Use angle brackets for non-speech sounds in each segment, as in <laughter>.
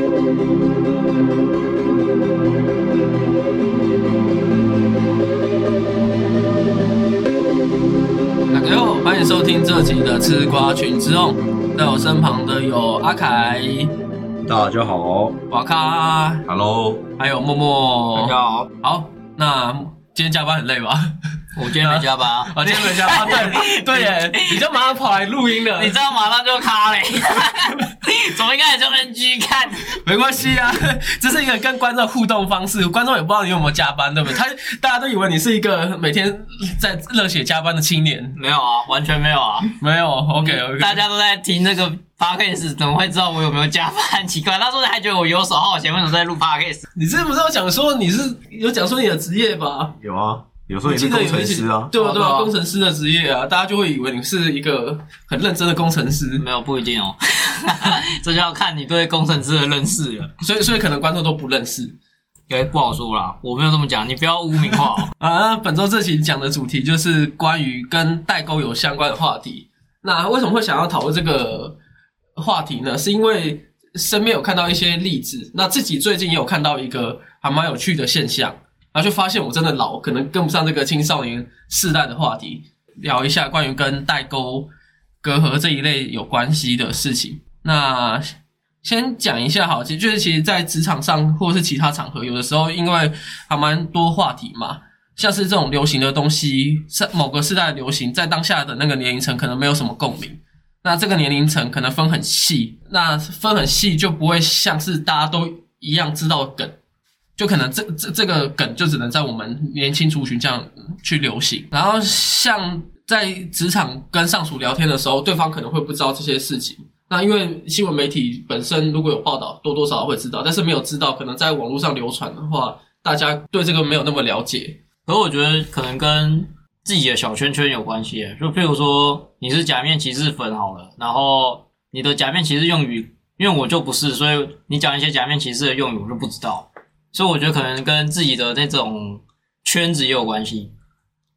大家好，欢迎收听这集的吃瓜群之众，在我身旁的有阿凯、大家好。瓦卡，，Hello，还有默默。大家好，好，那今天加班很累吧？我今天没加班。啊，啊，今天没加班，对对耶，<laughs> 你就马上跑来录音了。你，知道马上就卡嘞，<laughs> <laughs> 怎么一开始就 NG 看？没关系啊，<laughs> 这是一个跟观众互动方式，观众也不知道你有没有加班，对不对？他大家都以为你是一个每天在热血加班的青年，没有啊，完全没有啊，没有，OK OK，大家都在听那个 podcast，怎么会知道我有没有加班？<laughs> 奇怪，那时候还觉得我游手好闲，为什么在录 podcast？你是不是有讲说你是有讲说你的职业吧？有啊，有时候也记是工程师啊，对啊对啊，工程师的职业啊，大家就会以为你是一个很认真的工程师，没有，不一定哦，<laughs> 这就要看你对工程师的认识了。所以所以可能观众都不认识哎，不好说啦，我没有这么讲，你不要污名化哦。<laughs> 啊。那本周这期讲的主题就是关于跟代沟有相关的话题。那为什么会想要讨论这个话题呢？是因为身边有看到一些例子，那自己最近也有看到一个还蛮有趣的现象，然后就发现我真的老，可能跟不上这个青少年世代的话题，聊一下关于跟代沟、隔阂这一类有关系的事情。那先讲一下哈，其实就是其实，在职场上或是其他场合，有的时候因为还蛮多话题嘛，像是这种流行的东西，在某个时代流行，在当下的那个年龄层可能没有什么共鸣。那这个年龄层可能分很细，那分很细就不会像是大家都一样知道梗，就可能这这这个梗就只能在我们年轻族群这样去流行。然后像在职场跟上属聊天的时候，对方可能会不知道这些事情。那因为新闻媒体本身如果有报道，多多少少会知道，但是没有知道，可能在网络上流传的话，大家对这个没有那么了解。可我觉得可能跟自己的小圈圈有关系，就譬如说你是假面骑士粉好了，然后你的假面骑士用语，因为我就不是，所以你讲一些假面骑士的用语我就不知道，所以我觉得可能跟自己的那种圈子也有关系。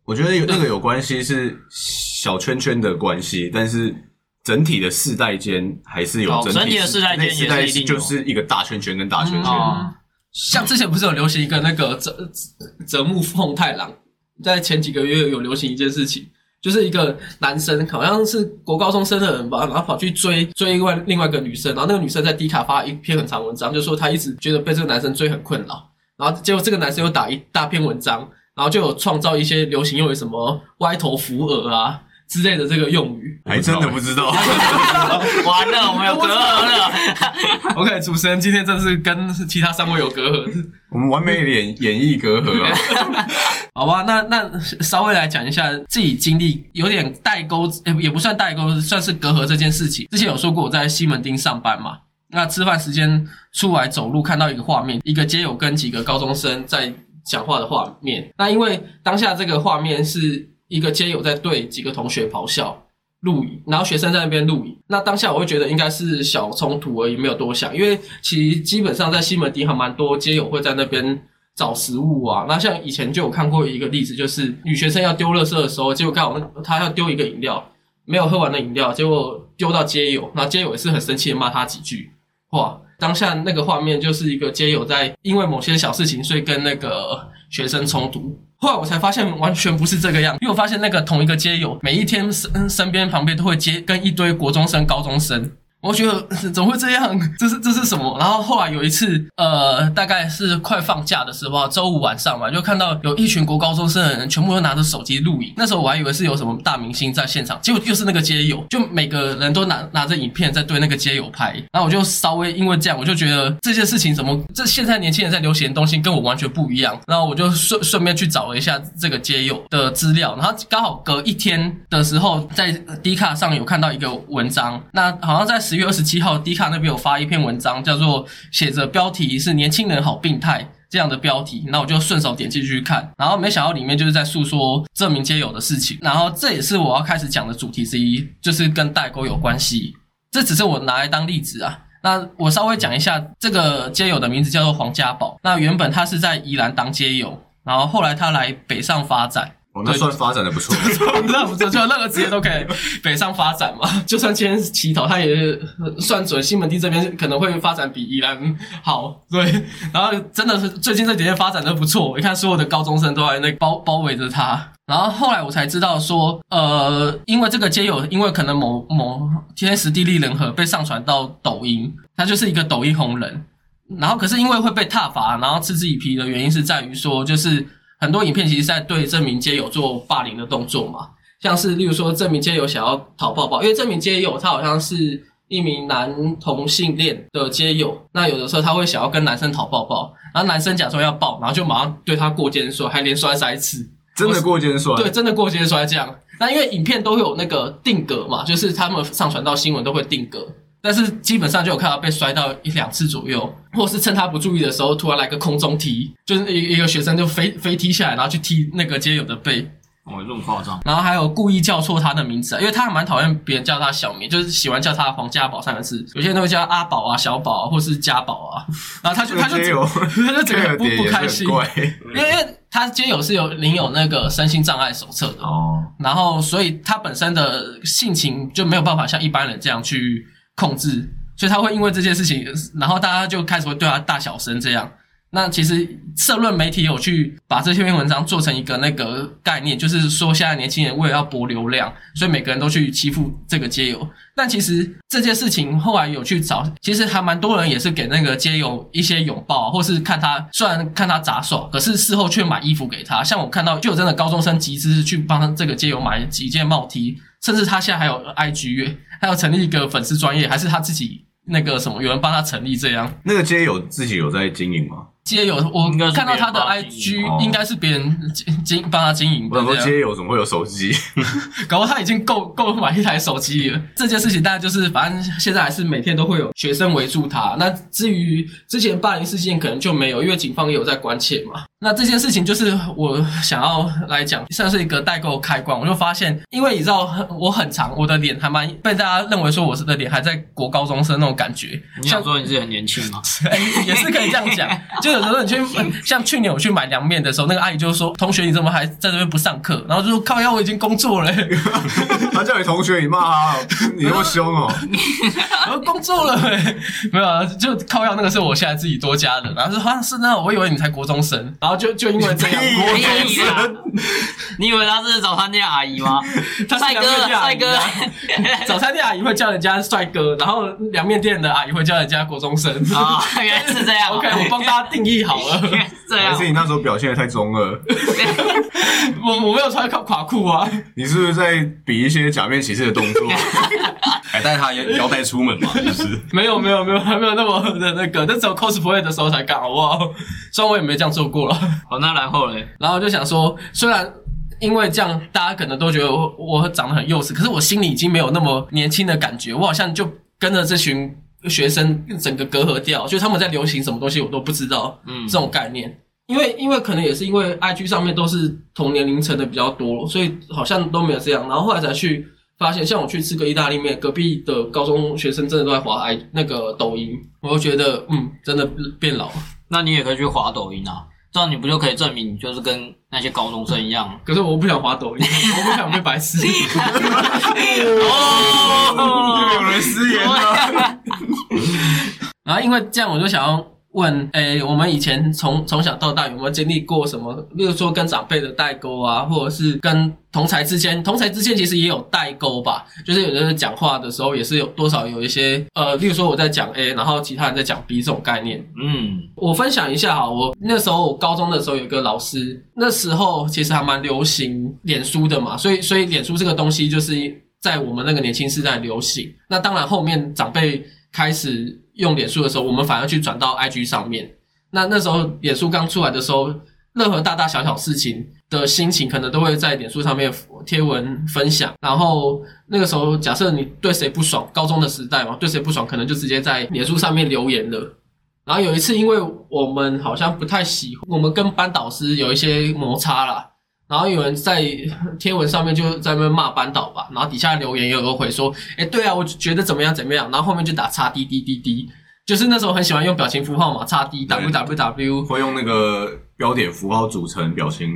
我觉得有那个有关系是小圈圈的关系，但是整体的世代间还是有哦整整体的世代间也是那世代一定有就是一个大圈圈跟大圈圈，哦像之前不是有流行一个那个泽泽木奉太郎，在前几个月有流行一件事情，就是一个男生好像是国高中生的人吧，然后跑去追追另外另外一个女生，然后那个女生在迪卡发一篇很长文章，就说她一直觉得被这个男生追很困扰，然后结果这个男生又打一大篇文章，然后就有创造一些流行用语，什么歪头扶额啊之类的这个用语。<laughs> 还真的不知道。<laughs> 完了，我们有隔阂了。<laughs> OK，主持人今天真是跟其他三位有隔阂。我们完美演演绎隔阂啊，好吧，那那稍微来讲一下自己经历有点代沟，也不算代沟，算是隔阂这件事情。之前有说过我在西门町上班嘛，那吃饭时间出来走路看到一个画面，一个街友跟几个高中生在讲话的画面。那因为当下这个画面是一个街友在对几个同学咆哮。录影，然后学生在那边录影。那当下我会觉得应该是小冲突而已，没有多想。因为其实基本上在西门町还蛮多街友会在那边找食物啊。那像以前就有看过一个例子，就是女学生要丢垃圾的时候，结果刚好那她要丢一个饮料，没有喝完的饮料，结果丢到街友，那街友也是很生气的骂她几句。哇，当下那个画面就是一个街友在因为某些小事情，所以跟那个学生冲突。后来我才发现完全不是这个样，因为我发现那个同一个街友每一天身身边旁边都会接跟一堆国中生、高中生。我觉得怎么会这样？这是这是什么？然后后来有一次，呃，大概是快放假的时候，周五晚上嘛，就看到有一群国高中生的人全部都拿着手机录影。那时候我还以为是有什么大明星在现场，结果又是那个街友，就每个人都拿拿着影片在对那个街友拍。然后我就稍微因为这样，我就觉得这件事情怎么这现在年轻人在流行的东西跟我完全不一样。然后我就顺顺便去找了一下这个街友的资料，然后刚好隔一天的时候，在 D 卡上有看到一个文章，那好像在十月二十七号，D 卡那边有发一篇文章，叫做写着标题是“年轻人好病态”这样的标题，那我就顺手点进去看，然后没想到里面就是在诉说这名街友的事情，然后这也是我要开始讲的主题之一，就是跟代沟有关系。这只是我拿来当例子啊。那我稍微讲一下，这个街友的名字叫做黄家宝。那原本他是在宜兰当街友，然后后来他来北上发展。哦，那算发展的 <laughs> 不错。那不错，就任何职业都可以北上发展嘛。<laughs> 就算今天是起头，他也算准西门町这边可能会发展比宜兰好。对，然后真的是最近这几天发展的不错，我一看所有的高中生都在那包包围着他。然后后来我才知道说，呃，因为这个街友，因为可能某某天时地利人和被上传到抖音，他就是一个抖音红人。然后可是因为会被挞伐，然后嗤之以鼻的原因是在于说，就是很多影片其实在对这名街友做霸凌的动作嘛，像是例如说这名街友想要讨抱抱，因为这名街友他好像是一名男同性恋的街友，那有的时候他会想要跟男生讨抱抱，然后男生假装要抱，然后就马上对他过肩摔，还连摔三次。真的过肩摔，对，真的过肩摔这样。那因为影片都会有那个定格嘛，就是他们上传到新闻都会定格，但是基本上就有看到被摔到一两次左右，或是趁他不注意的时候，突然来个空中踢，就是一一个学生就飞飞踢下来，然后去踢那个街友的背。哦，这么夸张。然后还有故意叫错他的名字，因为他还蛮讨厌别人叫他小名，就是喜欢叫他黄家宝三个字，有些人都会叫阿宝啊、小宝啊，或是家宝啊。<laughs> 然后他就他就 <laughs> 他就整个不不开心，怪因为因为他街友是有领有那个身心障碍手册的，哦，然后所以他本身的性情就没有办法像一般人这样去控制，所以他会因为这件事情，然后大家就开始会对他大小声这样。那其实社论媒体有去把这些篇文章做成一个那个概念，就是说现在年轻人为了要博流量，所以每个人都去欺负这个街友。但其实这件事情后来有去找，其实还蛮多人也是给那个街友一些拥抱，或是看他虽然看他杂耍，可是事后却买衣服给他。像我看到就有真的高中生集资去帮这个街友买几件帽 T，甚至他现在还有 IG，还有成立一个粉丝专业，还是他自己那个什么有人帮他成立这样。那个街友自己有在经营吗？街友，我看到他的 IG 哦应该是别人经经帮他经营我想说街友怎么会有手机？<laughs> 搞不好他已经够够买一台手机了。这件事情大概就是，反正现在还是每天都会有学生围住他。那至于之前霸凌事件，可能就没有，因为警方也有在关切嘛。那这件事情就是我想要来讲，算是一个代购开关。我就发现，因为你知道我很长，我的脸还蛮被大家认为说我是的脸还在国高中生那种感觉，你想说你自己很年轻吗？<laughs> 哎，也是可以这样讲。<laughs> 就有时候你去，像去年我去买凉面的时候，那个阿姨就说：“同学，你怎么还在这边不上课？”然后就说：“靠腰，我已经工作了、欸。他叫你同学，你骂他，你那么凶哦。<laughs> 然后工作了、欸，没有啊，就靠腰那个是我现在自己多加的。然后说：“啊，是那，我以为你才国中生。”然后就就因为这样，国中生你以为他是早餐店阿姨吗？<laughs> 他是帅哥，帅哥 <laughs> 早餐店阿姨会叫人家帅哥，然后凉面店的阿姨会叫人家国中生。啊，原来是这样。<laughs> OK，我帮大家定义好了。原来是这样还是。你那时候表现的太中二？我我没有穿垮垮裤啊。你是不是在比一些假面骑士的动作？还带他 <laughs> 腰带出门嘛，就是没有没有没有，还 <laughs> 没有那么的那个，那只有 cosplay 的时候才敢，好不好？<laughs> 虽然我也没这样做过了。好，那然后嘞，然后就想说，虽然因为这样，大家可能都觉得我我长得很幼稚，可是我心里已经没有那么年轻的感觉，我好像就跟着这群学生整个隔阂掉，就他们在流行什么东西我都不知道，嗯这种概念。因为因为可能也是因为 IG 上面都是同年龄层的比较多，所以好像都没有这样。然后后来才去发现，像我去吃个意大利面，隔壁的高中学生真的都在滑 i 那个抖音，我就觉得嗯，真的变老了。那你也可以去滑抖音啊，这样你不就可以证明你就是跟那些高中生一样？可是我不想滑抖音，我不想被白痴。<laughs> 哦，<laughs> 有人失言了。<laughs> 然后因为这样，我就想要问，诶，我们以前从从小到大有没有经历过什么？例如说跟长辈的代沟啊，或者是跟同才之间，同才之间其实也有代沟吧？就是有的人讲话的时候也是有多少有一些，呃，例如说我在讲 A，然后其他人在讲 B 这种概念。嗯，我分享一下哈，我那时候我高中的时候有一个老师，那时候其实还蛮流行脸书的嘛，所以所以脸书这个东西就是在我们那个年轻时代流行。那当然后面长辈开始用脸书的时候，我们反而去转到 IG 上面。那那时候脸书刚出来的时候，任何大大小小事情的心情，可能都会在脸书上面贴文分享。然后那个时候，假设你对谁不爽，高中的时代嘛，对谁不爽，可能就直接在脸书上面留言了。然后有一次，因为我们好像不太喜，我们跟班导师有一些摩擦啦。然后有人在贴文上面就在那边骂班导吧，然后底下留言也有个回说，哎，对啊，我觉得怎么样怎么样，然后后面就打叉滴滴滴滴，就是那时候很喜欢用表情符号嘛，叉 D W W W，会用那个标点符号组成表情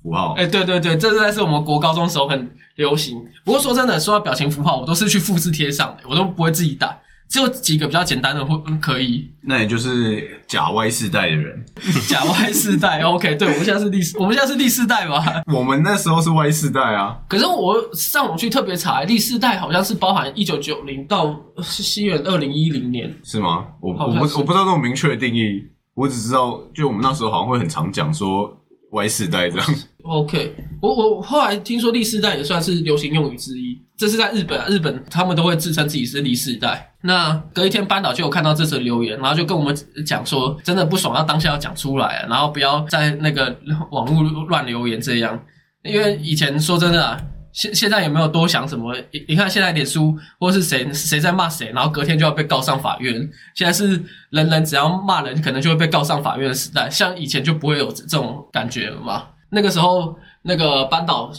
符号。哎、对对对，这在是我们国高中时候很流行。不过说真的，说到表情符号，我都是去复制贴上的，我都不会自己打。只有几个比较简单的会嗯可以那也就是假 Y 世代的人，<laughs> 假 Y 世代，OK，对，我们现在是第四，我们现在是第四代吧？我们那时候是 Y 世代啊。可是我上网去特别查，第四代好像是包含一九九零到西元二零一零年，是吗？我我不我不知道这种明确的定义，我只知道就我们那时候好像会很常讲说 Y 世代这样。OK，我我后来听说第四代也算是流行用语之一，这是在日本啊，日本他们都会自称自己是第四代。那隔一天班导就有看到这则留言，然后就跟我们讲说，真的不爽，要当下要讲出来，然后不要在那个网络乱留言这样，因为以前说真的啊。现现在有没有多想什么？你你看现在脸书或是谁谁在骂谁，然后隔天就要被告上法院。现在是人人只要骂人，可能就会被告上法院的时代，像以前就不会有这种感觉嘛。那个时候，那个班导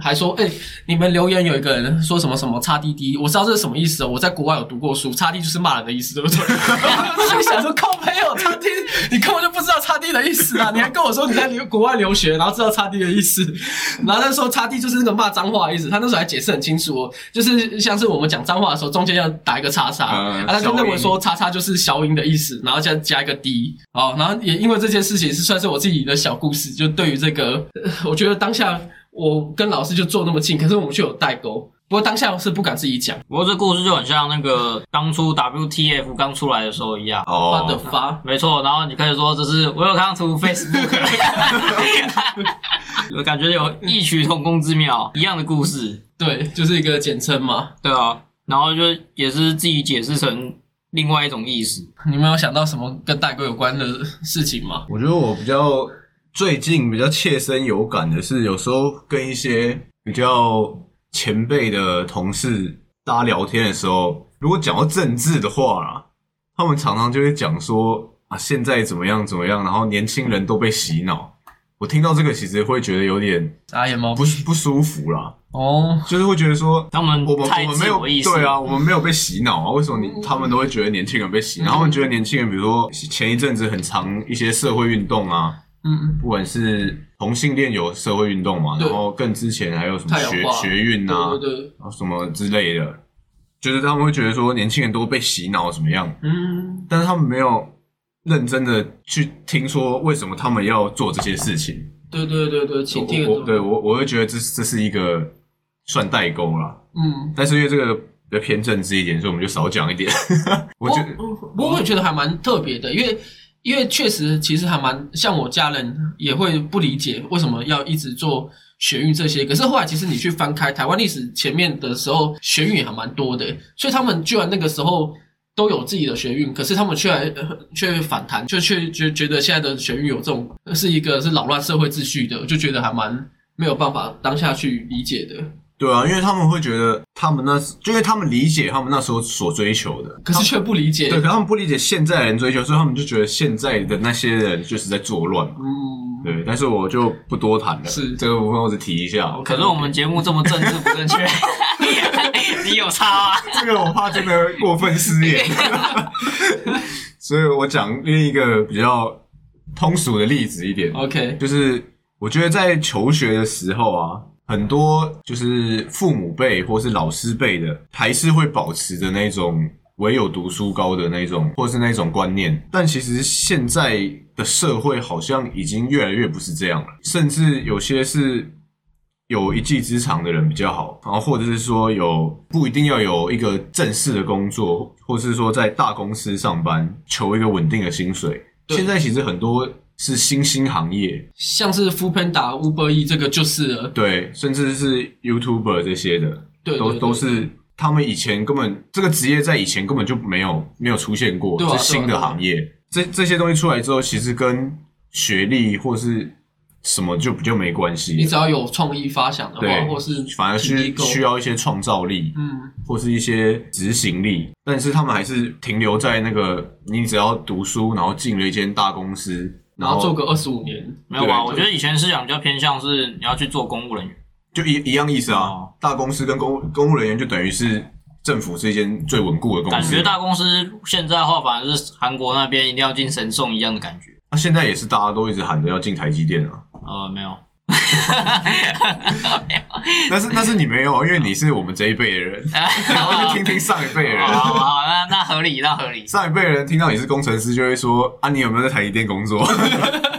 还说：“哎、你们留言有一个人说什么什么叉滴滴，我知道这是什么意思哦。我在国外有读过书，叉滴就是骂人的意思，对不对？” <laughs> 我就想说，靠朋友叉滴，你根本就不知道叉滴的意思啊！你还跟我说你在留国外留学，然后知道叉滴的意思，然后他说叉滴就是那个骂脏话的意思。他那时候还解释很清楚哦，就是像是我们讲脏话的时候，中间要打一个叉叉，嗯啊，他就认为说叉叉就是消音的意思，然后再加一个滴。哦，然后也因为这件事情是算是我自己的小故事，就对于这个，呃我觉得当下我跟老师就坐那么近，可是我们却有代沟。不过当下是不敢自己讲，不过这故事就很像那个 <laughs> 当初 WTF 刚出来的时候一样。发的哦，发，没错，然后你可以说这是 Welcome to Facebook，我 <laughs> 感觉有异曲同工之妙，一样的故事，对，就是一个简称嘛。对啊，然后就也是自己解释成另外一种意思。你们有想到什么跟代沟有关的事情吗？我觉得我比较最近比较切身有感的是，有时候跟一些比较前辈的同事大家聊天的时候，如果讲到政治的话啦，他们常常就会讲说啊，现在怎么样怎么样，然后年轻人都被洗脑。我听到这个，其实会觉得有点眨眼猫不不舒服啦，哦，就是会觉得说，他们我们我们没有对啊，我们没有被洗脑啊？为什么你他们都会觉得年轻人被洗脑？他们觉得年轻人，比如说前一阵子很长一些社会运动啊，嗯，不管是同性恋有社会运动嘛，然后更之前还有什么学学运啊，对对对，然后什么之类的，就是他们会觉得说年轻人都被洗脑怎么样，嗯，但是他们没有认真的去听说为什么他们要做这些事情。对对对对，请听我我对我我会觉得这这是一个算代沟啦，嗯，但是因为这个比较偏政治一点，所以我们就少讲一点。<laughs> 我觉得不不过我也觉得还蛮特别的，因为因为确实其实还蛮像我家人也会不理解为什么要一直做学运这些，可是后来其实你去翻开台湾历史前面的时候，学运也还蛮多的，所以他们居然那个时候。都有自己的学运，可是他们却来却反弹，就却觉觉得现在的学运有这种是一个是扰乱社会秩序的，就觉得还蛮没有办法当下去理解的。对啊，因为他们会觉得他们那，就因为他们理解他们那时候所追求的，可是却不理解。对，可他们不理解现在的人追求，所以他们就觉得现在的那些人就是在作乱嘛。嗯，对，但是我就不多谈了，是这个部分我只提一下。可是我们节目这么政治不正确，<laughs> 你有差啊？这个我怕真的过分失言，<laughs> 所以我讲另一个比较通俗的例子一点，OK，就是我觉得在求学的时候啊，很多就是父母辈或是老师辈的，还是会保持着那种唯有读书高的那种，或是那种观念。但其实现在的社会好像已经越来越不是这样了，甚至有些是。有一技之长的人比较好，然后或者是说有不一定要有一个正式的工作，或是说在大公司上班求一个稳定的薪水。现在其实很多是新兴行业，像是 f o o Panda、Uber E 这个就是了。对，甚至是 YouTuber 这些的，都对对对都是他们以前根本这个职业在以前根本就没有没有出现过，是新的行业。这这些东西出来之后，其实跟学历或是什么就比较没关系你。只要有创意发想的话，或是反而需体力够需要一些创造力，嗯，或是一些执行力，但是他们还是停留在那个你只要读书，然后进了一间大公司，然后做个二十五年，没有啊？我觉得以前思想比较偏向是你要去做公务人员，就一一样意思啊。哦大公司跟公公务人员就等于是政府是一间最稳固的公司，感觉大公司现在的话反而是韩国那边一定要进神送一样的感觉。那、现在也是大家都一直喊着要进台积电啊。呃，没有，<laughs> 但是但是你没有，因为你是我们这一辈的人，<laughs> 然后去听听上一辈的人。好那那合理，那合理。上一辈的人听到你是工程师，就会说啊，你有没有在台积电工作？<laughs>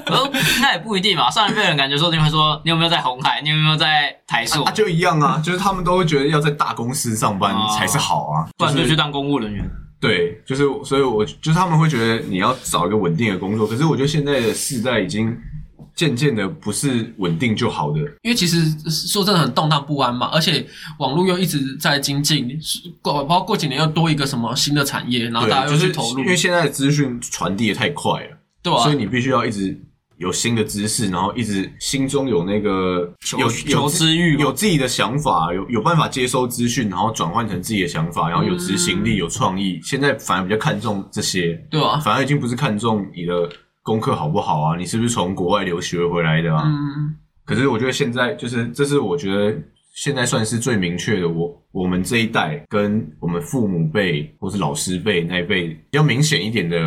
呃，那也不一定嘛。上一辈人感觉说你会说你有没有在红海，你有没有在台塑啊，，就一样啊，就是他们都会觉得要在大公司上班哦才是好啊，不然就就是去当公务人员。对，就是所以我，就是他们会觉得你要找一个稳定的工作，可是我觉得现在的世代已经渐渐的不是稳定就好的，因为其实说真的很动荡不安嘛，而且网络又一直在精进，过包括过几年又多一个什么新的产业，然后大家，就去投入。因，为现在的资讯传递的太快了，对啊、所以你必须要一直有新的知识，然后一直心中有那个求有求知欲有自己的想法，有有办法接收资讯，然后转换成自己的想法，然后有执行力、有创意。现在反而比较看重这些，对啊、反而已经不是看重你的功课好不好啊，你是不是从国外留学回来的啊？嗯，可是我觉得现在就是，这是我觉得现在算是最明确的我，我们这一代跟我们父母辈或是老师辈那一辈比较明显一点的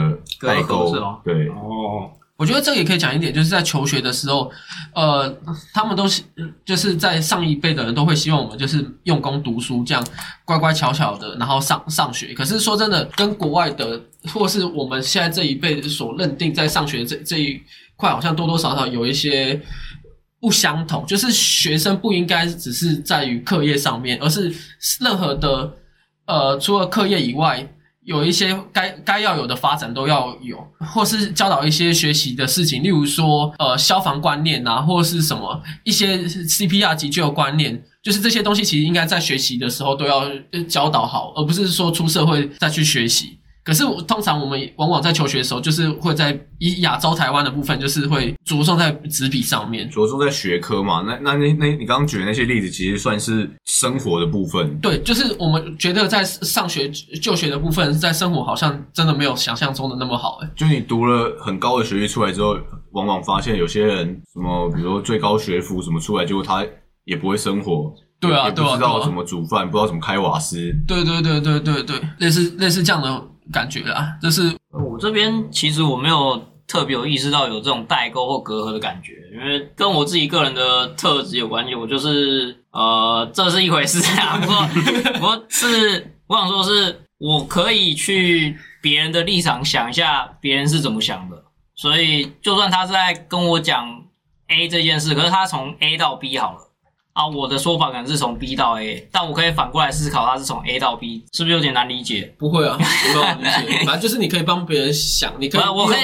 代沟。吗。对，哦，我觉得这个也可以讲一点，就是在求学的时候，呃，他们都是就是在上一辈的人都会希望我们就是用功读书，这样乖乖巧巧的，然后上上学。可是说真的，跟国外的或是我们现在这一辈所认定在上学这这一块，好像多多少少有一些不相同。就是学生不应该只是在于课业上面，而是任何的呃，除了课业以外。有一些该该要有的发展都要有，或是教导一些学习的事情，例如说呃消防观念啊，或是什么一些 CPR 急救观念，就是这些东西其实应该在学习的时候都要教导好，而不是说出社会再去学习。可是我通常我们往往在求学的时候，就是会在以亚洲台湾的部分，就是会着重在纸笔上面。着重在学科嘛，那那那那你刚刚举的那些例子，其实算是生活的部分。对，就是我们觉得在上学就学的部分，在生活好像真的没有想象中的那么好。哎，就你读了很高的学历出来之后，往往发现有些人什么，比如说最高学府什么出来，结果他也不会生活，对啊不知道怎么煮饭，不知道怎么开瓦斯。对对对对对对，类似类似这样的感觉啦，就是我这边其实我没有特别有意识到有这种代沟或隔阂的感觉，因为跟我自己个人的特质有关系。我就是呃，<laughs> 这是一回事啊，不过 <laughs> 我是我想说是我可以去别人的立场想一下别人是怎么想的，所以就算他是在跟我讲 A 这件事，可是他从 A 到 B 好了。啊，我的说法可能是从 B 到 A，但我可以反过来思考，他是从 A 到 B，是不是有点难理解？不会啊，没有理解，<laughs> 反正就是你可以帮别人想，你可以我我可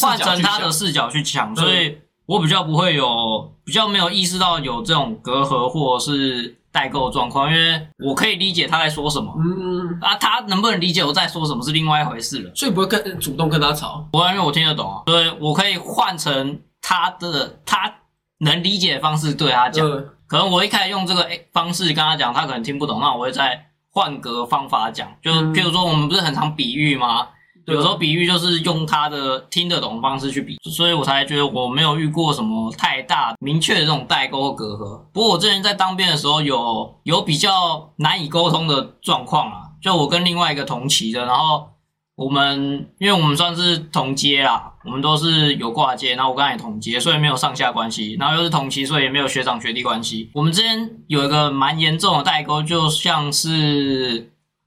换成。他的视角去想，所以我比较不会有比较没有意识到有这种隔阂或者是代沟状况，因为我可以理解他在说什么。嗯，啊，他能不能理解我在说什么是另外一回事了。所以不会跟主动跟他吵。我因为我听得懂啊，所以我可以换成他的他能理解的方式对他讲。呃，可能我一开始用这个诶方式跟他讲，他可能听不懂，那我会再换个方法讲。就是譬如说，我们不是很常比喻吗？有时候比喻就是用他的听得懂的方式去比，所以我才觉得我没有遇过什么太大明确的这种代沟或隔阂。不过我之前在当兵的时候有有比较难以沟通的状况啊，就我跟另外一个同期的，然后我们因为我们算是同阶啦，我们都是有挂接，然后我跟他也同阶，所以没有上下关系，然后又是同期，所以也没有学长学弟关系。我们之间有一个蛮严重的代沟，就像是，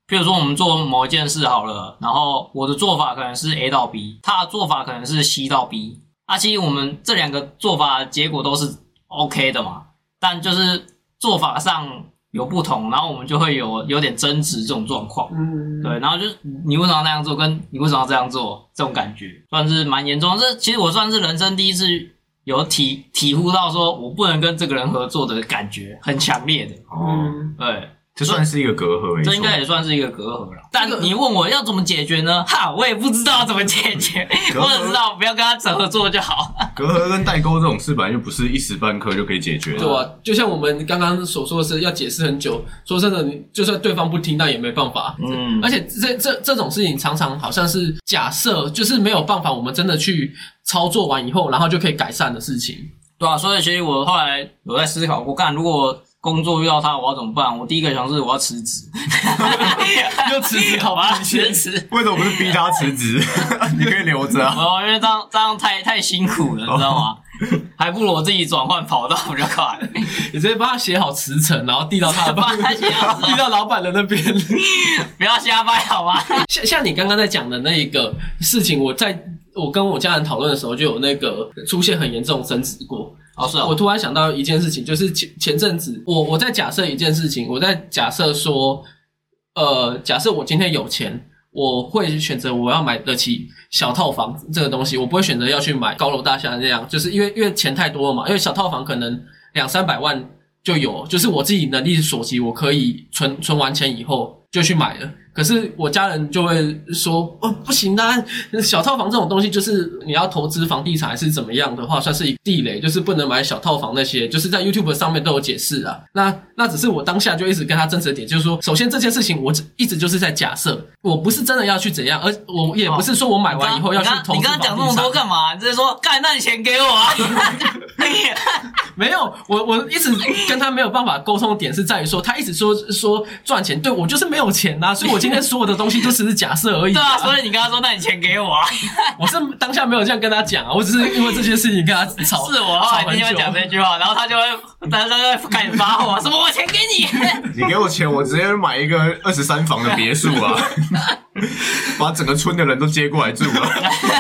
譬如说我们做某一件事好了，然后我的做法可能是 A 到 B，他的做法可能是 C 到 B，啊，其实我们这两个做法结果都是 OK 的嘛，但就是做法上有不同，然后我们就会有有点争执这种状况。嗯，对，然后就是你为什么要那样做，跟你为什么要这样做，这种感觉算是蛮严重。这其实我算是人生第一次有体体悟到，说我不能跟这个人合作的感觉，很强烈的。哦，嗯，对，这算是一个隔阂，这应该也算是一个隔阂了。但你问我要怎么解决呢？哈，我也不知道怎么解决，<laughs> 我只知道不要跟他整合作就好。<laughs> 隔阂跟代沟这种事本来就不是一时半刻就可以解决的。对啊，就像我们刚刚所说的是要解释很久，说真的，你就算对方不听，那也没办法。嗯而且这这这种事情常常好像是假设，就是没有办法，我们真的去操作完以后，然后就可以改善的事情。对啊，所以其实我后来有在思考过，干如果工作遇到他，我要怎么办？我第一个想是我要辞职，<laughs> 就辞职考我要不进辞职。为什么不是逼他辞职？<laughs> 你可以留着啊。哦，因为这样这样太太辛苦了，你知道吗？还不如我自己转换跑道比较快。你直接帮他写好辞呈，然后递到他的 <laughs> 帮他写好递到老板的那边。不要瞎掰好吗？像像你刚刚在讲的那一个事情，我在我跟我家人讨论的时候，就有那个出现很严重的争执过。哦，是我突然想到一件事情，就是前前阵子，我我在假设一件事情，我在假设说，呃，假设我今天有钱，我会选择我要买得起小套房这个东西，我不会选择要去买高楼大厦那样，就是因为因为钱太多了嘛，因为小套房可能两三百万就有，就是我自己能力所及，我可以存存完钱以后就去买了。可是我家人就会说，哦，不行啊，小套房这种东西，就是你要投资房地产还是怎么样的话，算是一个地雷，就是不能买小套房那些，就是在 YouTube 上面都有解释啊。那那只是我当下就一直跟他争执的点，就是说，首先这件事情我只一直就是在假设，我不是真的要去怎样，而我也不是说我买完以后要去投资你刚刚讲那么多干嘛？你直接说，干，那你钱给我啊！<laughs> 没有，我我一直跟他没有办法沟通的点是在于说，他一直说说赚钱，对我就是没有钱呐、<laughs> 所以我今天所有的东西都只是假设而已、对啊，所以你跟他说，那你钱给我啊！<laughs> 我是当下没有这样跟他讲啊，我只是因为这件事情跟他吵。是我后来吵很久一定会讲这句话，然后他就会，他就会开始发火，什么我钱给你，<laughs> 你给我钱，我直接买一个二十三房的别墅啊，把整个村的人都接过来住啊。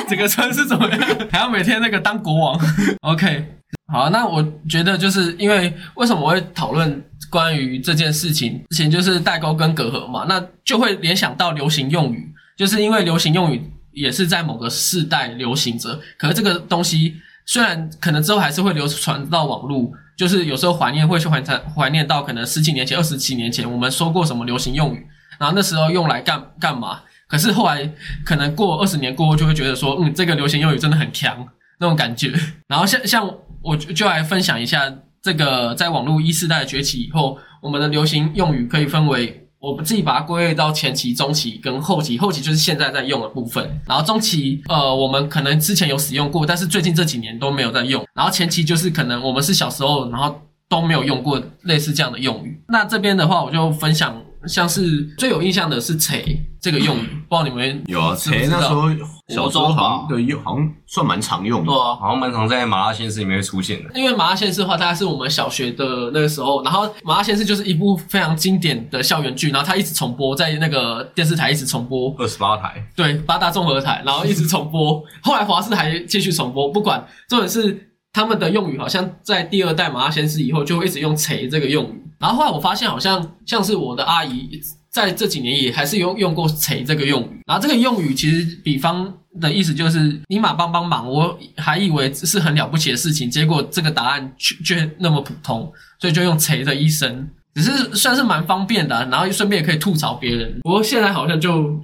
整个村是怎么样？还要每天那个当国王？OK，好，那我觉得就是因为为什么我会讨论关于这件事情，之前就是代沟跟隔阂嘛，那就会联想到流行用语，就是因为流行用语也是在某个世代流行着，可是这个东西虽然可能之后还是会流传到网络。就是有时候怀念会去怀怀怀念到可能十几年前、二十几年前我们说过什么流行用语，然后那时候用来干干嘛？可是后来可能过二十年过后，就会觉得说，嗯，这个流行用语真的很强那种感觉。然后像像我就就来分享一下这个在网络一世代崛起以后，我们的流行用语可以分为。我们自己把它归类到前期、中期跟后期，后期就是现在在用的部分，然后中期，呃，我们可能之前有使用过，但是最近这几年都没有在用，然后前期就是可能我们是小时候，然后都没有用过类似这样的用语。那这边的话，我就分享，像是最有印象的是“扯”这个用语，<clears throat> 不知道你们有啊，知不知道？谁那时候小时候好像对用，好像算蛮常用的。对。啊，好像蛮常在麻辣鲜师里面会出现的。因为麻辣鲜师的话，大概是我们小学的那个时候，然后麻辣鲜师就是一部非常经典的校园剧，然后它一直重播在那个电视台一直重播，二十八台，对八大综合台，然后一直重播，后来华视还继续重播，不管重点是他们的用语好像在第二代麻辣鲜师以后就会一直用“锤”这个用语，然后后来我发现好像像是我的阿姨在这几年也还是用用过“锤”这个用语，然后这个用语其实比方的意思就是尼玛帮帮忙，我还以为是很了不起的事情，结果这个答案却却那么普通，所以就用“锤”的一声。只是算是蛮方便的啊、然后顺便也可以吐槽别人。不过现在好像就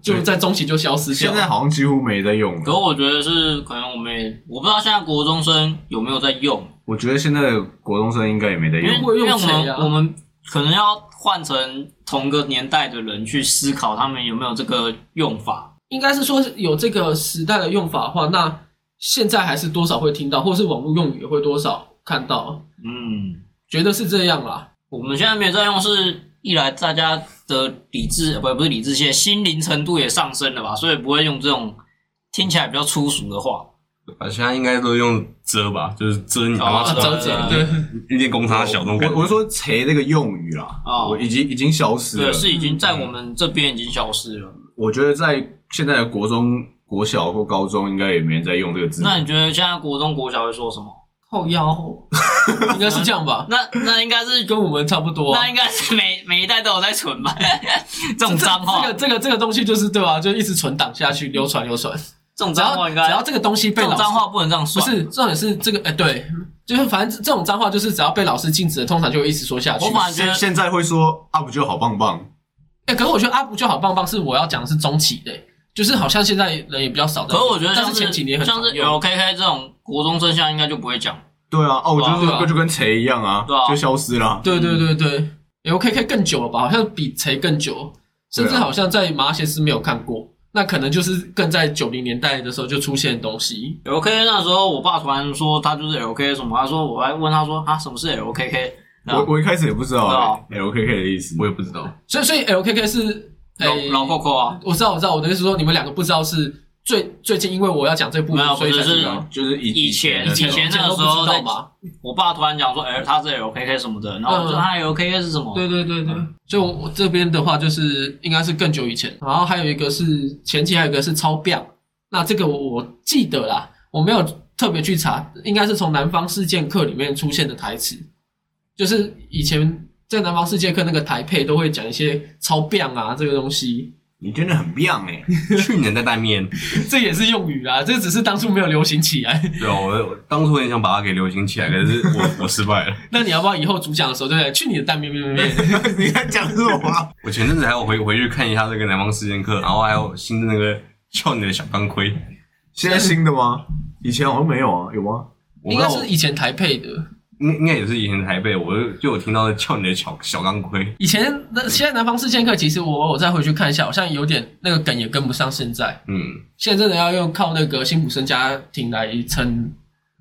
就在中期就消失掉了。现在好像几乎没在用了。可我觉得是可能我们也我不知道现在国中生有没有在用，我觉得现在的国中生应该也没得因为用。会因为我用我们可能要换成同个年代的人去思考他们有没有这个用法。应该是说有这个时代的用法的话，那现在还是多少会听到，或是网络用语也会多少看到，嗯，觉得是这样啦。我们现在没有在用，是一来大家的理智呃不不是理智线，心灵程度也上升了吧，所以不会用这种听起来比较粗俗的话。啊，现在应该都用遮吧，就是遮你他妈哦遮遮对一点公差小那种感觉。我我是说“锤”这个用语啦，哦我已经已经消失了对，。是已经在我们这边已经消失了。我觉得在现在的国中、国小或高中，应该也没人在用这个字。那你觉得现在国中国小会说什么？后腰 <laughs> 应该是这样吧，那那应该是跟我们差不多啊、那应该是每每一代都有在存吧？<laughs> 这种脏话，这个这个这个东西就是对吧、就一直存档下去，流传流传。这种脏话应该只要这个东西被老师种脏话不能这样不算。是重点是这个哎、对，就是反正这种脏话就是只要被老师禁止的，通常就会一直说下去。我反而觉得现现在会说 “up 就好棒棒哎、可是我觉得阿不就好棒棒，是我要讲的是中期的、就是好像现在人也比较少在用。可是我觉得但像是是前几年很像是常用 LKK 这种国中生，现在应该就不会讲。”。对啊，哦，我就是对啊就跟“锤”一样啊对啊，就消失了。对对对对有 K K 更久了吧？好像比谁更久，甚至好像在马来西亚是没有看过。那可能就是更在九零年代的时候就出现的东西。LKK 那时候，我爸突然说他就是 LKK 什么，他说我还问他说啊什么是 LKK，我我一开始也不知道 LKK 的意思，我也不知道，所以所以 LKK 是老哎老 Coco 啊，我知道我知道，我的意思说你们两个不知道是最最近因为我要讲这部没有所以才不是知道。就是以以前以前那个都不时候在知道嘛，我爸突然讲说，哎、他这 LKK 什么的，然后我说嗯。他 LKK 是什么？对对对对，所以我我这边的话就是应该是更久以前，然后还有一个是前期，还有一个是超标，那这个我我记得啦，我没有特别去查，应该是从《南方事件课》里面出现的台词，就是以前在《南方世界课》那个台配都会讲一些超标啊这个东西，你真的很棒哎，<laughs> 去年的蛋面，这也是用语啊，这只是当初没有流行起来。对啊，我我当初很想把它给流行起来，可是我 <laughs> 我失败了。那你要不要以后主讲的时候，对不对？去你的蛋面面面面！<laughs> 你在讲什么啊？我前阵子还有回回去看一下这个南方事件课，然后还有新的那个俏你的小钢盔，现在新的吗？以前好像没有啊，有吗？应该是以前台配的，应应该也是以前台北，我就就有听到叫你的小小钢盔，以前那现在南方四剑客，其实我我再回去看一下，好像有点那个梗也跟不上现在。嗯，现在真的要用靠那个辛普森家庭来撑，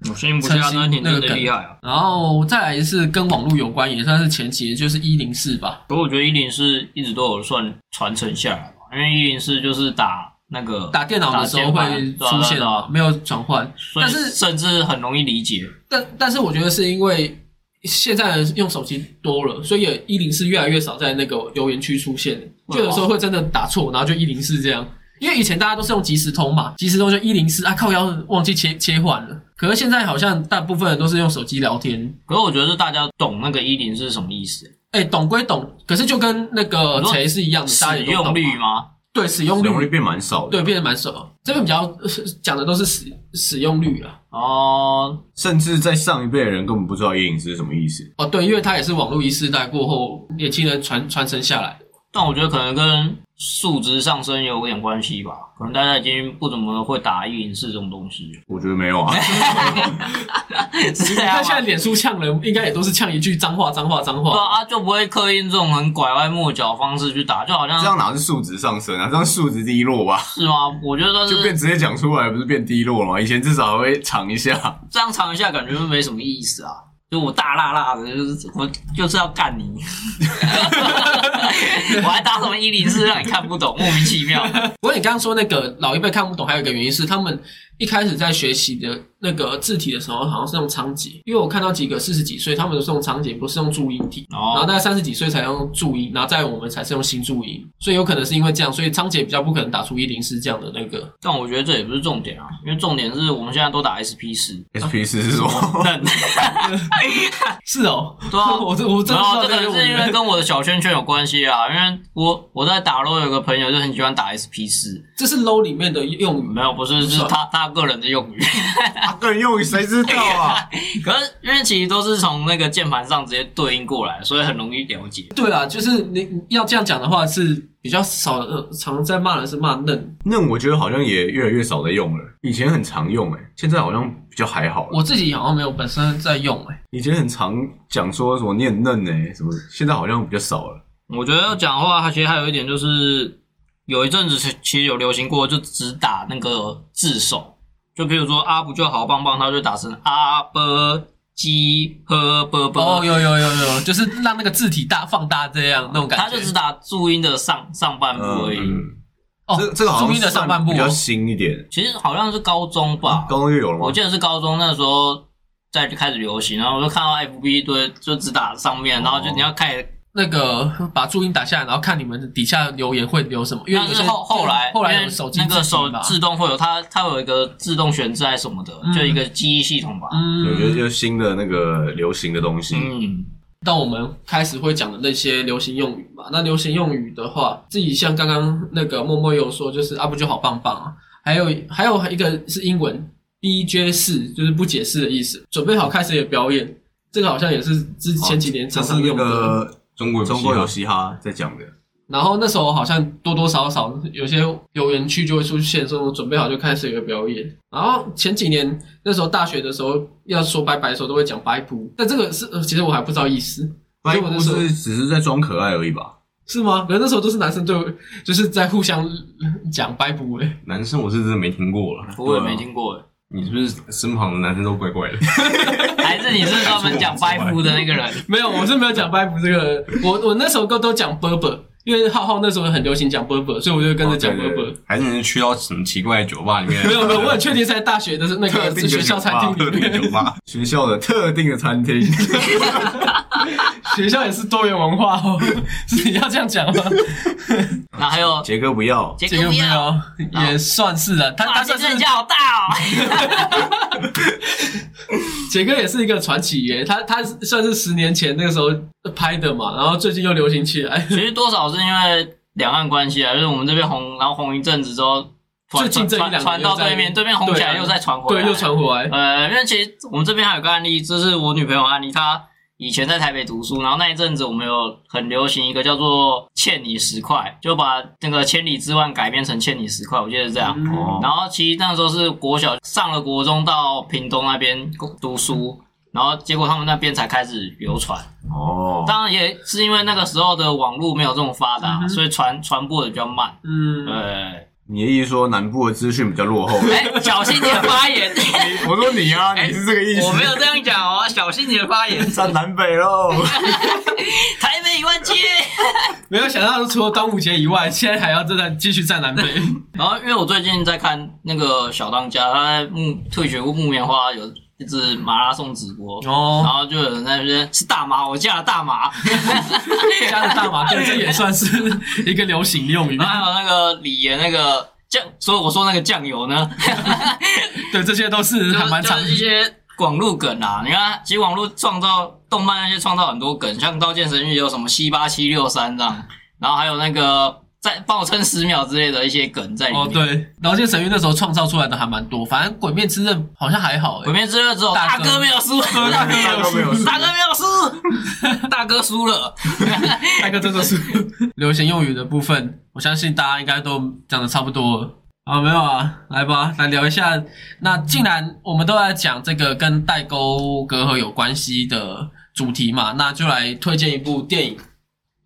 我相信不下那挺真的厉害啊。然后再来是跟网络有关，也算是前期，就是一零四吧。不过我觉得一零四一直都有算传承下来吧，因为一零四就是打那个打电脑的时候会出现啊啊，，没有转换。但是甚至很容易理解。但但是我觉得是因为现在人用手机多了，所以也一零四越来越少在那个留言区出现，就有时候会真的打错，然后就一零四这样。因为以前大家都是用即时通嘛，即时通就一零四啊，靠腰忘记切切换了。可是现在好像大部分人都是用手机聊天，可是我觉得是大家懂那个一零是什么意思，哎、懂归懂，可是就跟那个谁是一样的，大家使用率？吗？对，使用使用率率，变蛮少的，对，变得蛮少。这边比较呃 <laughs> 讲的都是使使用率啊。哦，甚至在上一辈的人根本不知道夜影是什么意思。哦，对，因为它也是网络一世代过后，年轻人传传承下来的。但我觉得可能跟数值上升有点关系吧，可能大家已经不怎么会打一零四这种东西了。我觉得没有啊，<laughs> 是你这样吗？看现在脸书呛人，应该也都是呛一句脏话、脏话、脏话。对啊，就不会刻意这种很拐弯抹角的方式去打，就好像这样哪是数值上升啊？这样数值低落吧？是吗？我觉得就变直接讲出来，不是变低落了吗？以前至少还会尝一下。这样尝一下，感觉就没什么意思啊。就我大辣辣的，就是我就是要干你，<laughs> 我还打什么一零四让你看不懂，莫名其妙。不过你刚刚说那个老一辈看不懂，还有一个原因是他们一开始在学习的那个字体的时候，好像是用仓颉，因为我看到几个四十几岁，他们都是用仓颉，不是用注音体。哦然后哦，大概三十几岁才用注音，然后在我们才是用新注音，所以有可能是因为这样，所以仓颉比较不可能打出一零四这样的那个。但我觉得这也不是重点啊，因为重点是我们现在都打 SP 四，SP 四是什么？<laughs> <laughs> 是哦，对啊 <laughs> 我这我真然的这个是因为跟我的小圈圈有关系啊，因为我我在打 LO 有个朋友就很喜欢打 SP 四，这是 low 里面的用语没有不是不是他他他个人的用语，他个人用语谁知道啊？<laughs> 可是因为其实都是从那个键盘上直接对应过来，所以很容易了解。对啦，就是你你要这样讲的话，是比较少呃，常在骂人是骂嫩。嫩我觉得好像也越来越少在用了，以前很常用诶、现在好像比较还好了。我自己好像没有本身在用哎、以前很常讲说什么念嫩呢、什么，现在好像比较少了。我觉得要讲的话，它其实还有一点就是，有一阵子其其实有流行过，就只打那个字首，就比如说阿不就好棒棒，他就打成阿波鸡呵啵啵，哦，有有有有，就是让那个字体大放大这样那种感觉。他就只打注音的上上半部而已。嗯，哦，这这个好像注音的上半部比较哦新一点，其实好像是高中吧，高中就有了吗我？记得是高中那时候在开始流行，然后我就看到 FB 一堆就只打上面，然后就你要看，那个把注音打下来，然后看你们底下留言会留什么。因为有些但是后后来后来有手机那个手自动会有它它有一个自动选字还是什么的，嗯就一个记忆系统吧。嗯，就新的那个流行的东西。嗯，到我们开始会讲的那些流行用语嘛。那流行用语的话，自己像刚刚那个默默有说，就是啊不就好棒棒啊。还有还有一个是英文 BJ 四，就是不解释的意思。准备好开始也表演，这个好像也是之前几年常常用的。个中国有中国有嘻嘻哈在讲的，然后那时候好像多多少少有些留言区就会出现说准备好就开始有个表演。然后前几年那时候大学的时候要说拜拜的时候都会讲拜布，但这个是、呃、其实我还不知道意思，拜不所以我那时候是只是在装可爱而已吧？是吗？可是那时候都是男生对我就是在互相讲拜布嘞。男生我是真的没听过了，我也没听过，你是不是身旁的男生都怪怪的？<laughs> 还是你是专门讲拜服 <laughs> 的那个人？没有，我是没有讲拜服这个，我我那首歌都讲 b u r b 因因为浩浩那时候很流行讲 b 啵，所以我就跟着讲 b 啵。还是你是去到什么奇怪的酒吧里面？没有没有，我很确定是在大学的那个学校餐厅特定里面的。酒吧，学校的特定的餐厅，<laughs> 学校也是多元文化哦，<laughs> 是你要这样讲吗？<laughs> 那还有杰哥不要，杰哥不要，也算是的。他，他算是家好大哦。杰哥也是一个传奇耶，他他算是十年前那个时候拍的嘛，然后最近又流行起来。其实多少是因为两岸关系啊，就是我们这边红，然后红一阵子之后，传最近这一两传传到对面，对面红起来又再传回来，对，又传回来。呃，因为其实我们这边还有个案例，就是我女朋友案例，她以前在台北读书，然后那一阵子我们有很流行一个叫做“欠你十块”，就把那个千里之外改编成“欠你十块”，我记得是这样。然后其实那时候是国小上了国中到屏东那边读书，然后结果他们那边才开始流传。哦，当然也是因为那个时候的网络没有这么发达，嗯所以传传播的比较慢。嗯，对，你的意思说南部的资讯比较落后？哎，小心你的发言，<laughs> 我说你啊，你是这个意思？我没有这样讲哦，小心你的发言。站南北喽。<laughs> 台北一万街。<laughs> 没有想到除了端午节以外，现在还要真的继续站南北。然后因为我最近在看那个小当家，他在木退学木棉花有一直马拉松直播，哦然哦，后就有人在那边是大麻，我嫁了大麻，加了大麻，<laughs> <laughs> 对，这也算是一个流行用语然。后还有那个李岩那个酱，所以我说那个酱油呢，<laughs> 对，这些都是还蛮常就是一些网络梗啊。你看，其实网络创造动漫那些创造很多梗，像《刀剑神域》有什么七八七六三这样，然后还有那个再帮我撑十秒之类的一些梗在里面。哦，对，《刀剑神域》那时候创造出来的还蛮多，反正《鬼灭之刃》好像还好、欸。鬼灭之刃之后，大大哥哥没有输，大哥没有输 <laughs> 大哥没有输大哥没有输，大哥输了。那个真的是 <laughs> 流行用语的部分，我相信大家应该都讲的差不多了。好，没有啊，来吧，来聊一下。那既然我们都在讲这个跟代沟隔阂有关系的主题嘛，那就来推荐一部电影，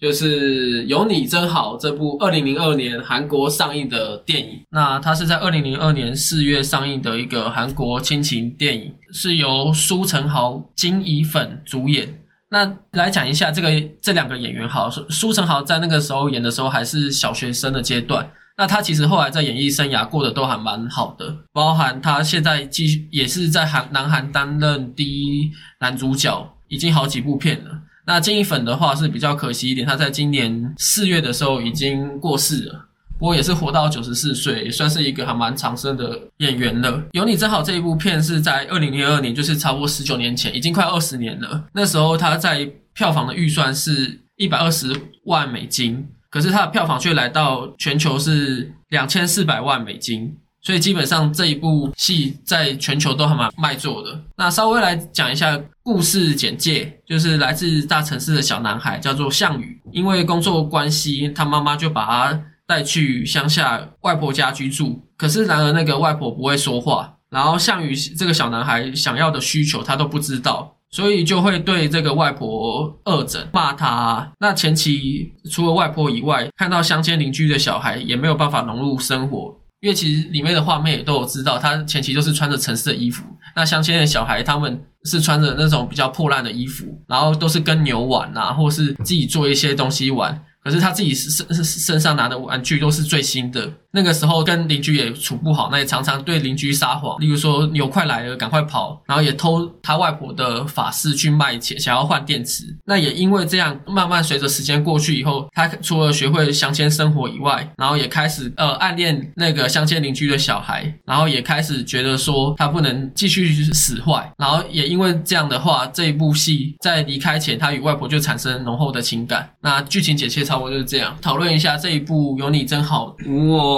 就是《有你真好》这部二零零二年韩国上映的电影。那它是在二零零二年四月上映的一个韩国亲情电影，是由苏成豪、金怡粉主演。那来讲一下这个这两个演员好，苏苏成豪在那个时候演的时候还是小学生的阶段，那他其实后来在演艺生涯过得都还蛮好的，包含他现在继续也是在韩南韩担任第一男主角，已经好几部片了。那金一粉的话是比较可惜一点，他在今年四月的时候已经过世了。不过也是活到九十四岁，也算是一个还蛮长生的演员了。有你真好这一部片是在二零零二年，就是差不多十九年前，已经快二十年了。那时候他在票房的预算是一百二十万美金，可是他的票房却来到全球是两千四百万美金。所以基本上这一部戏在全球都还蛮卖座的。那稍微来讲一下故事简介，就是来自大城市的小男孩叫做项羽，因为工作关系，他妈妈就把他带去乡下外婆家居住。可是然而那个外婆不会说话，然后项羽这个小男孩想要的需求他都不知道。所以就会对这个外婆恶整骂他。那前期除了外婆以外，看到乡间邻居的小孩也没有办法融入生活，因为其实里面的画面也都有知道，他前期都是穿着城市的衣服，那乡间的小孩他们是穿着那种比较破烂的衣服，然后都是跟牛玩啊，或是自己做一些东西玩。可是他自己身身身上拿的玩具都是最新的。那个时候跟邻居也处不好，那也常常对邻居撒谎，例如说牛快来了，赶快跑，然后也偷他外婆的法式去卖钱，想要换电池。那也因为这样，慢慢随着时间过去以后，他除了学会乡间生活以外，然后也开始呃暗恋那个乡间邻居的小孩，然后也开始觉得说他不能继续使坏，然后也因为这样的话，这一部戏在离开前，他与外婆就产生浓厚的情感。那剧情简介差不多就是这样，讨论一下这一部有你真好。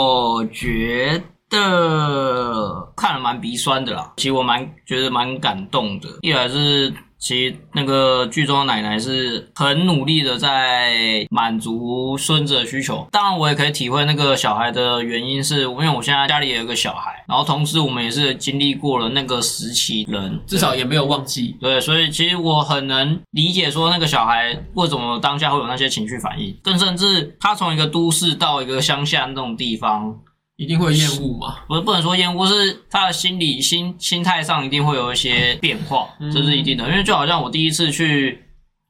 我觉得看了蛮鼻酸的啦，其实我蛮觉得蛮感动的。一来是其实那个剧中的奶奶是很努力的在满足孙子的需求，当然我也可以体会那个小孩的原因是，因为我现在家里也有个小孩，然后同时我们也是经历过了那个时期人，至少也没有忘记。对，所以其实我很能理解说那个小孩为什么当下会有那些情绪反应，更甚至他从一个都市到一个乡下那种地方，一定会厌恶嘛？不是不能说厌恶，是他的心理心心态上一定会有一些变化，嗯这是一定的。因为就好像我第一次去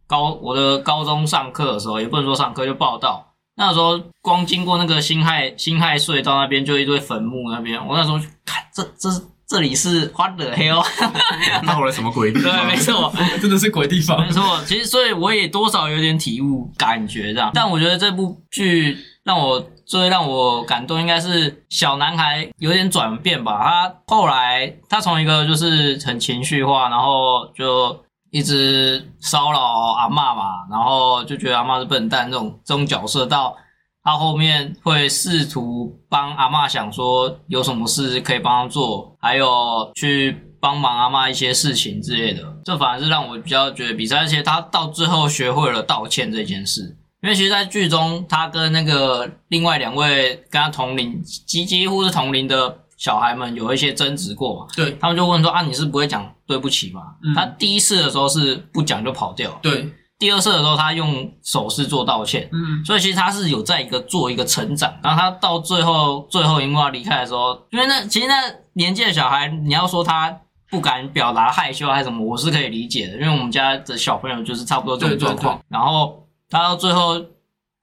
高我的高中上课的时候，也不能说上课就报道，那时候光经过那个辛亥辛亥隧道那边，就一堆坟墓那边，我那时候看这这这里是花的黑哦，<laughs> 到了什么鬼地对，方？没错。<laughs> 真的是鬼地方没。错，其实所以我也多少有点体悟感觉这样，但我觉得这部剧让我最让我感动，应该是小男孩有点转变吧。他后来他从一个就是很情绪化，然后就一直骚扰阿嬷嘛，然后就觉得阿嬷是笨蛋这种这种角色，到他后面会试图帮阿嬷想说有什么事可以帮他做，还有去帮忙阿嬷一些事情之类的。这反而是让我比较觉得比赛，而且他到最后学会了道歉这件事。因为其实，在剧中，他跟那个另外两位跟他同龄、几几乎是同龄的小孩们有一些争执过嘛，对他们就问说：“啊，你是不会讲对不起吗？”嗯他第一次的时候是不讲就跑掉，对，第二次的时候他用手势做道歉，嗯，所以其实他是有在一个做一个成长，然后他到最后最后一幕要离开的时候，因为那其实那年纪的小孩，你要说他不敢表达害羞还是什么，我是可以理解的，因为我们家的小朋友就是差不多这种对对状况。然后他到最后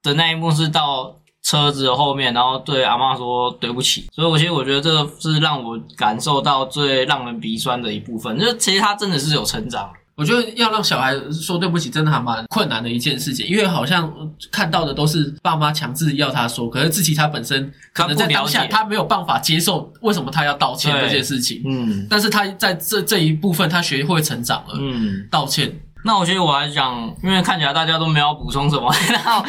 的那一幕是到车子的后面，然后对阿妈说对不起，所以我其实我觉得这个是让我感受到最让人鼻酸的一部分，就是其实他真的是有成长。我觉得要让小孩说对不起，真的还蛮困难的一件事情，因为好像看到的都是爸妈强制要他说，可是自己他本身可能在当下他没有办法接受为什么他要道歉这件事情，嗯但是他在这这一部分他学会成长了，嗯。道歉。那我其实我还讲，因为看起来大家都没有要补充什么，<laughs> 然后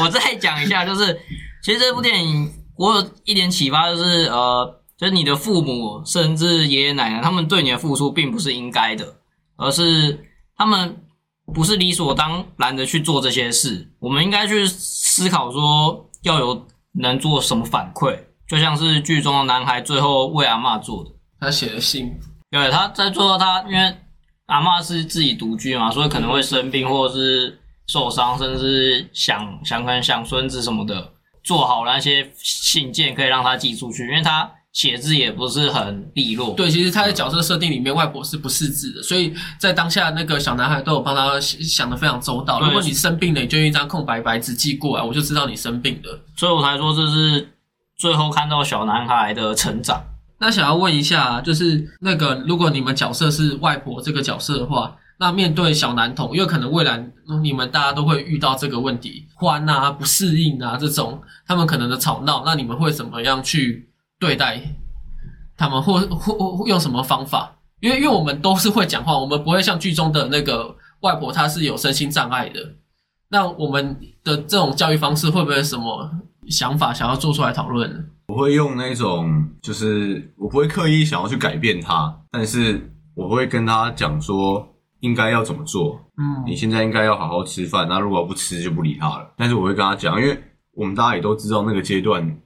我再讲一下，就是其实这部电影我有一点启发，就是呃，就是你的父母甚至爷爷奶奶他们对你的付出并不是应该的，而是他们不是理所当然的去做这些事，我们应该去思考说要有能做什么反馈，就像是剧中的男孩最后为阿嬷做的。他写的信，对，他在最后他因为阿嬷是自己独居嘛，所以可能会生病或者是受伤，甚至想想可能想孙子什么的，做好了那些信件可以让他寄出去，因为他写字也不是很利落。对，其实他的角色设定里面，外婆是不识字的，所以在当下那个小男孩都有帮他想的非常周到。如果你生病了，你就用一张空白白纸寄过来，我就知道你生病了。所以我才说这是最后看到小男孩的成长。那想要问一下，就是那个，如果你们角色是外婆这个角色的话，那面对小男童，因为可能未来你们大家都会遇到这个问题，欢啊、不适应啊这种，他们可能的吵闹，那你们会怎么样去对待他们，或或或用什么方法？因为因为我们都是会讲话，我们不会像剧中的那个外婆，她是有身心障碍的。那我们的这种教育方式会不会什么想法想要做出来讨论呢？我会用那种，就是我不会刻意想要去改变他，但是我会跟他讲说应该要怎么做。嗯你现在应该要好好吃饭，那如果不吃就不理他了。但是我会跟他讲，因为我们大家也都知道那个阶段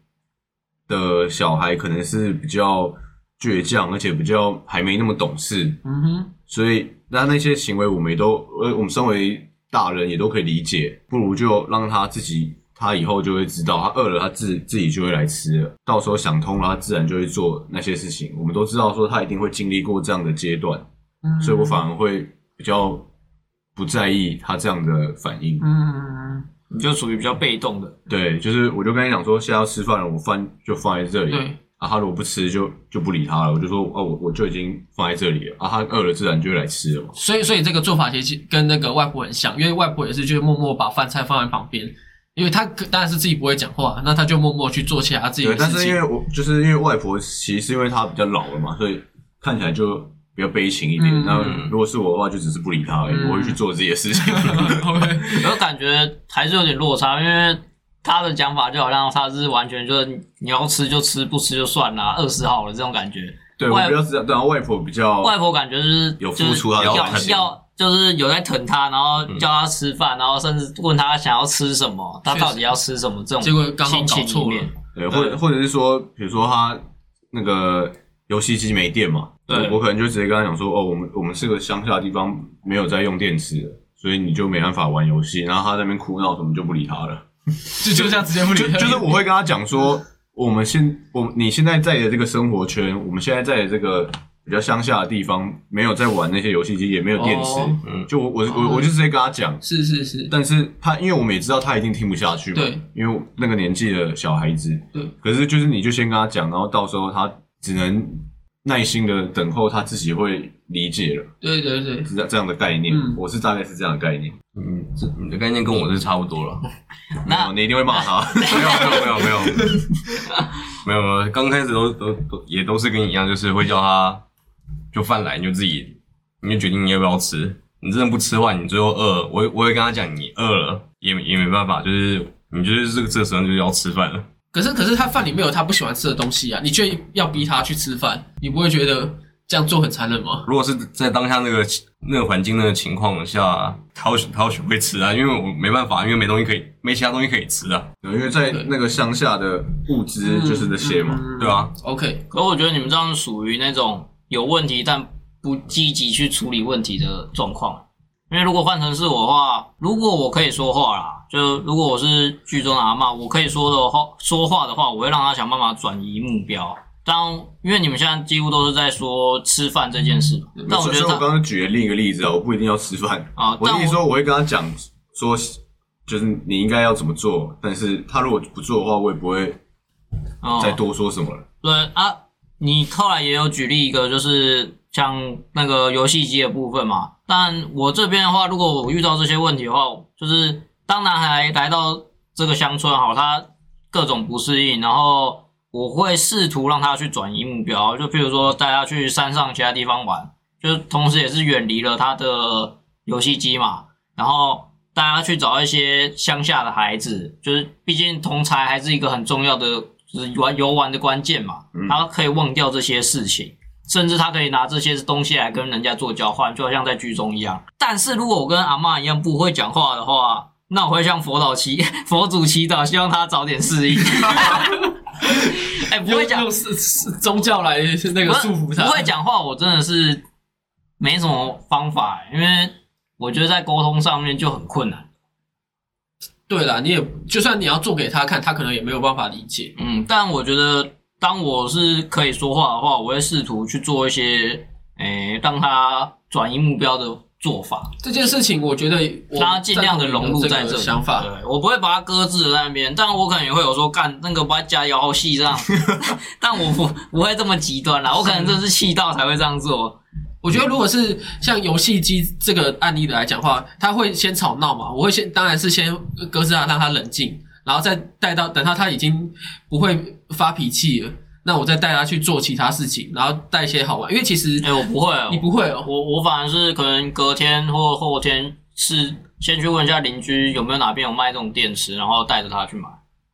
的小孩可能是比较倔强，而且比较还没那么懂事，嗯哼。所以那那些行为我们也都，呃，我们身为大人也都可以理解，不如就让他自己，他以后就会知道，他饿了他自自己就会来吃了，到时候想通了，他自然就会做那些事情。我们都知道说他一定会经历过这样的阶段，嗯所以我反而会比较不在意他这样的反应。嗯，你就属于比较被动的，对，就是我就跟你讲说，现在要吃饭了，我饭就放在这里。对，啊，他如果不吃就就不理他了，我就说哦，我我就已经放在这里了。啊，他饿了自然就会来吃了嘛。所以所以这个做法其实跟那个外婆很像，因为外婆也是就是默默把饭菜放在旁边，因为他当然是自己不会讲话，那他就默默去做其他自己的对，但事情。是因为我就是因为外婆其实是因为她比较老了嘛，所以看起来就比较悲情一点。嗯那如果是我的话，就只是不理她而已，嗯我会去做自己的事情。OK，<laughs> 我感觉还是有点落差，因为他的讲法就好像他是完全就是你要吃就吃，不吃就算啦，饿死好了这种感觉。对我外比较知道，对啊，外婆比较外婆感觉就是有付出要关心要就是有在疼她，然后叫她吃饭，然后甚至问她想要吃什么，她到底要吃什么这种结果刚好心搞错了情。对，或者或者是说，比如说他那个游戏机没电嘛，对我我可能就直接跟他讲说，哦，我们我们是个乡下的地方，没有在用电池，所以你就没办法玩游戏。然后他在那边哭闹什么就不理他了。<laughs> 就就这样直接不理他，就就是我会跟他讲说，我们现我你现在在的这个生活圈，我们现在在的这个比较乡下的地方，没有在玩那些游戏机，也没有电视，哦。嗯，就我我我我就直接跟他讲，是是是，但是他因为我们也知道他一定听不下去嘛，对，因为那个年纪的小孩子，对，可是就是你就先跟他讲，然后到时候他只能耐心的等候他自己会理解了，对对对，是这这样的概念，嗯。我是大概是这样的概念，嗯，这你的概念跟我是差不多了。<laughs> 没有你一定会骂他，没有没有没有没有。没有没有，刚开始都都都也都是跟你一样，就是会叫他就饭来你就自己你就决定你要不要吃。你真的不吃的话，你最后饿了，我会我会跟他讲，你饿了也也没办法，就是你就是这个这个时候就是要吃饭了。可是可是他饭里面有他不喜欢吃的东西啊，你却要逼他去吃饭，你不会觉得这样做很残忍吗？如果是在当下那个那个环境那个情况下，他要他要学会吃啊，因为我没办法，因为没东西可以，没其他东西可以吃啊，对因为在那个乡下的物资就是这些嘛，嗯对啊，OK，可我觉得你们这样是属于那种有问题但不积极去处理问题的状况。因为如果换成是我的话，如果我可以说话啦，就如果我是剧中的阿嬷，我可以说的话说话的话，我会让他想办法转移目标。当因为你们现在几乎都是在说吃饭这件事嘛，但我觉得我刚刚举了另一个例子啊，我不一定要吃饭，啊，我的意思说我会跟他讲说，就是你应该要怎么做，但是他如果不做的话，我也不会哦再多说什么了。对啊，你后来也有举例一个，就是像那个游戏机的部分嘛。但我这边的话，如果我遇到这些问题的话，就是当男孩来到这个乡村，好，他各种不适应，然后我会试图让他去转移目标，就譬如说带他去山上其他地方玩，就是同时也是远离了他的游戏机嘛，然后带他去找一些乡下的孩子，就是毕竟同才还是一个很重要的，就是玩游玩的关键嘛，嗯他可以忘掉这些事情。甚至他可以拿这些东西来跟人家做交换，就好像在剧中一样。但是如果我跟阿妈一样不会讲话的话，那我会向佛祷祈佛祖祈祷，希望他早点适应。<laughs> 哎、不会讲是是宗教来那个束缚他，不会讲话，我真的是没什么方法，因为我觉得在沟通上面就很困难。对啦，你也就算你要做给他看，他可能也没有办法理解。嗯，但我觉得当我是可以说话的话，我会试图去做一些，诶、让他转移目标的做法，这件事情，我觉得我让他尽量的融入在这。想法。对，我不会把它搁置在那边，但我可能也会有说干那个把它加摇戏这样，<laughs> 但我不不会这么极端啦，我可能真的是气到才会这样做。我觉得如果是像游戏机这个案例的来讲的话，他会先吵闹嘛，我会先当然是先搁置他，让他冷静，然后再带到等到他已经不会发脾气了，那我再带他去做其他事情，然后带一些好玩，因为其实哎、我不会哦，你不会哦，我我反而是可能隔天或后天是先去问一下邻居有没有哪边有卖这种电池，然后带着他去买。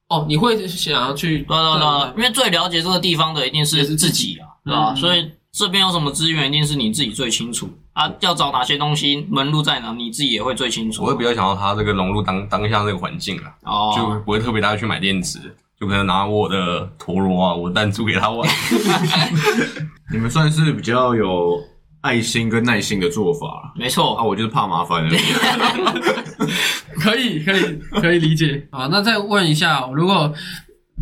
哦，你会想要去对对对，因为最了解这个地方的一定是自自己啊，对吧？嗯所以这边有什么资源，一定是你自己最清楚啊。要找哪些东西，门路在哪，你自己也会最清楚。我会比较想要它这个融入当当下这个环境啊，哦，就不会特别带他去买电池，就可能拿我的陀螺啊，我的弹珠给他玩。<laughs> <laughs> 你们算是比较有爱心跟耐心的做法没错，我就是怕麻烦而已。<laughs> 可以，可以，可以理解。啊，那再问一下，如果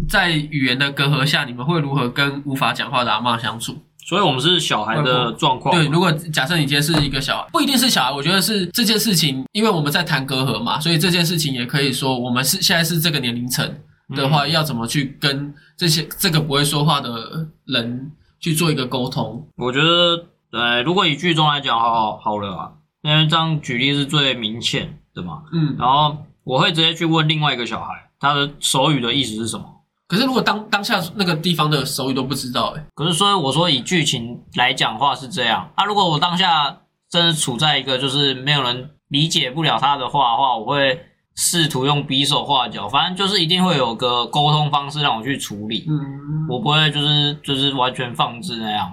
在语言的隔阂下，你们会如何跟无法讲话的阿嬷相处？所以我们是小孩的状况。对，如果假设你今天是一个小孩，不一定是小孩，我觉得是这件事情，因为我们在谈隔阂嘛，所以这件事情也可以说，我们是现在是这个年龄层的话，要怎么去跟这些这个不会说话的人去做一个沟通？我觉得，呃，如果以剧中来讲，好好了啊，因为这样举例是最明显的嘛。嗯，然后我会直接去问另外一个小孩，他的手语的意思是什么。可是如果当当下那个地方的手语都不知道、欸，可是所以我说以剧情来讲话是这样，啊，如果我当下真的处在一个就是没有人理解不了他的话的话，我会试图用匕首画脚，反正就是一定会有个沟通方式让我去处理，嗯，我不会就是就是完全放置那样，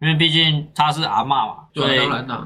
因为毕竟他是阿嬷嘛，所对，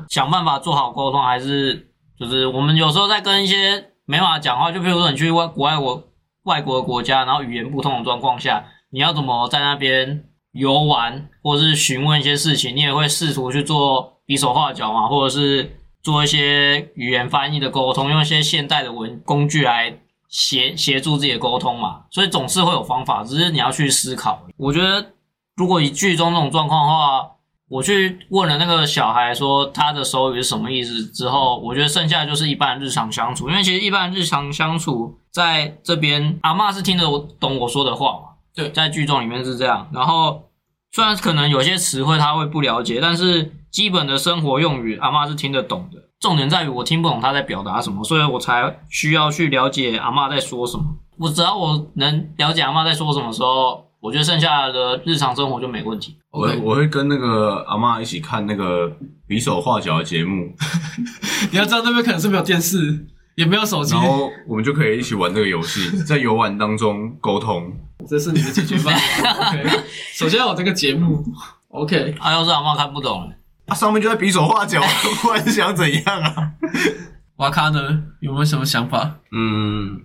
想办法做好沟通，还是就是我们有时候在跟一些没办法讲话，就比如说你去外国外国外国的国家，然后语言不通的状况下，你要怎么在那边游玩，或者是询问一些事情，你也会试图去做比手画脚嘛，或者是做一些语言翻译的沟通，用一些现代的文工具来协协助自己的沟通嘛，所以总是会有方法，只是你要去思考。我觉得如果以剧中这种状况的话，我去问了那个小孩说他的手语是什么意思之后，我觉得剩下的就是一般日常相处，因为其实一般日常相处在这边，阿嬷是听得我懂我说的话嘛，对在剧中里面是这样。然后虽然可能有些词汇他会不了解，但是基本的生活用语阿嬷是听得懂的。重点在于我听不懂他在表达什么，所以我才需要去了解阿嬷在说什么。我只要我能了解阿嬷在说什么时候，我觉得剩下的日常生活就没问题。我 OK，我会跟那个阿妈一起看那个比手画脚的节目，<laughs> 你要知道那边可能是没有电视，也没有手机然，后我们就可以一起玩这个游戏，<laughs> 在游玩当中沟通。这是你的解决方案。<laughs> OK，首先有这个节目，OK，啊，要是阿嬷看不懂了，啊，上面就在比手画脚，不然是想怎样啊？瓦卡呢有没有什么想法？嗯，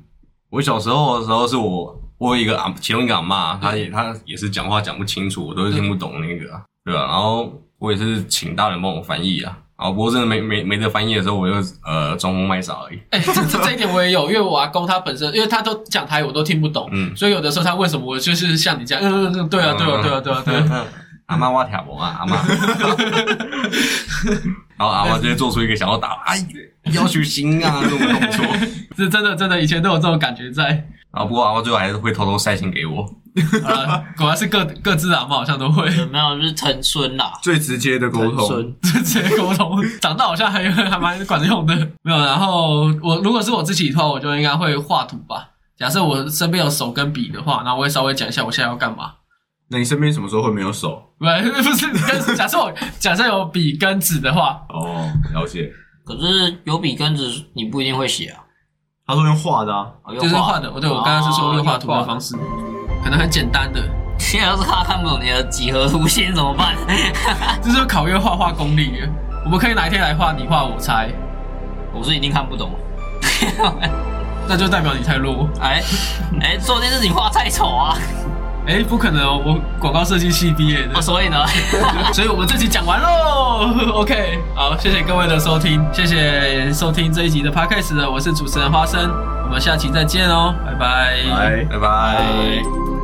我小时候的时候是我我有一个阿其中一个阿嬷，她也她也是讲话讲不清楚，我都是听不懂那个、啊，对吧、然后我也是请大人帮我翻译啊，啊不过真的没没没得翻译的时候，我就呃装疯卖傻而已。哎、这这这一点我也有，因为我阿公他本身，因为他都讲台语，我都听不懂，嗯。所以有的时候他问什么，我就是像你这样，嗯嗯嗯，对啊，对啊，对啊，对啊，对啊，阿妈挖条啊，阿妈，<laughs> 然后阿妈直接做出一个想要打哎要求心啊这种动作，<laughs> 是真的真的，以前都有这种感觉在。然后不过阿妈最后还是会偷偷塞钱给我。啊，果然是各各自阿妈好像都会有没有就是疼孙啦？最直接的沟通，疼孙，<laughs> 直接沟通，长大好像还还蛮管用的。没有，然后我如果是我自己的话，我就应该会画图吧。假设我身边有手跟笔的话，那我会稍微讲一下我现在要干嘛。那你身边什么时候会没有手？不 <laughs> 不是跟假设我假设有笔跟纸的话，哦，了解。可是有笔跟纸你不一定会写啊，他说用画的啊，哦就是画的。对我刚刚是说用画图的方式。可能很简单的，<laughs> 现在要是他看不懂你的几何图形怎么办？<laughs> 这就是考验画画功力的。我们可以哪一天来画你画我猜，我是一定看不懂。<laughs> 那就代表你太弱。哎哎，说不定是你画太丑啊，哎，不可能哦，我广告设计系毕业的啊，所以呢，<laughs> 所以我们这集讲完喽。<laughs> OK，好，谢谢各位的收听，谢谢收听这一集的 Podcast 的，我是主持人花生，我们下期再见哦，拜拜。来。拜拜。哎。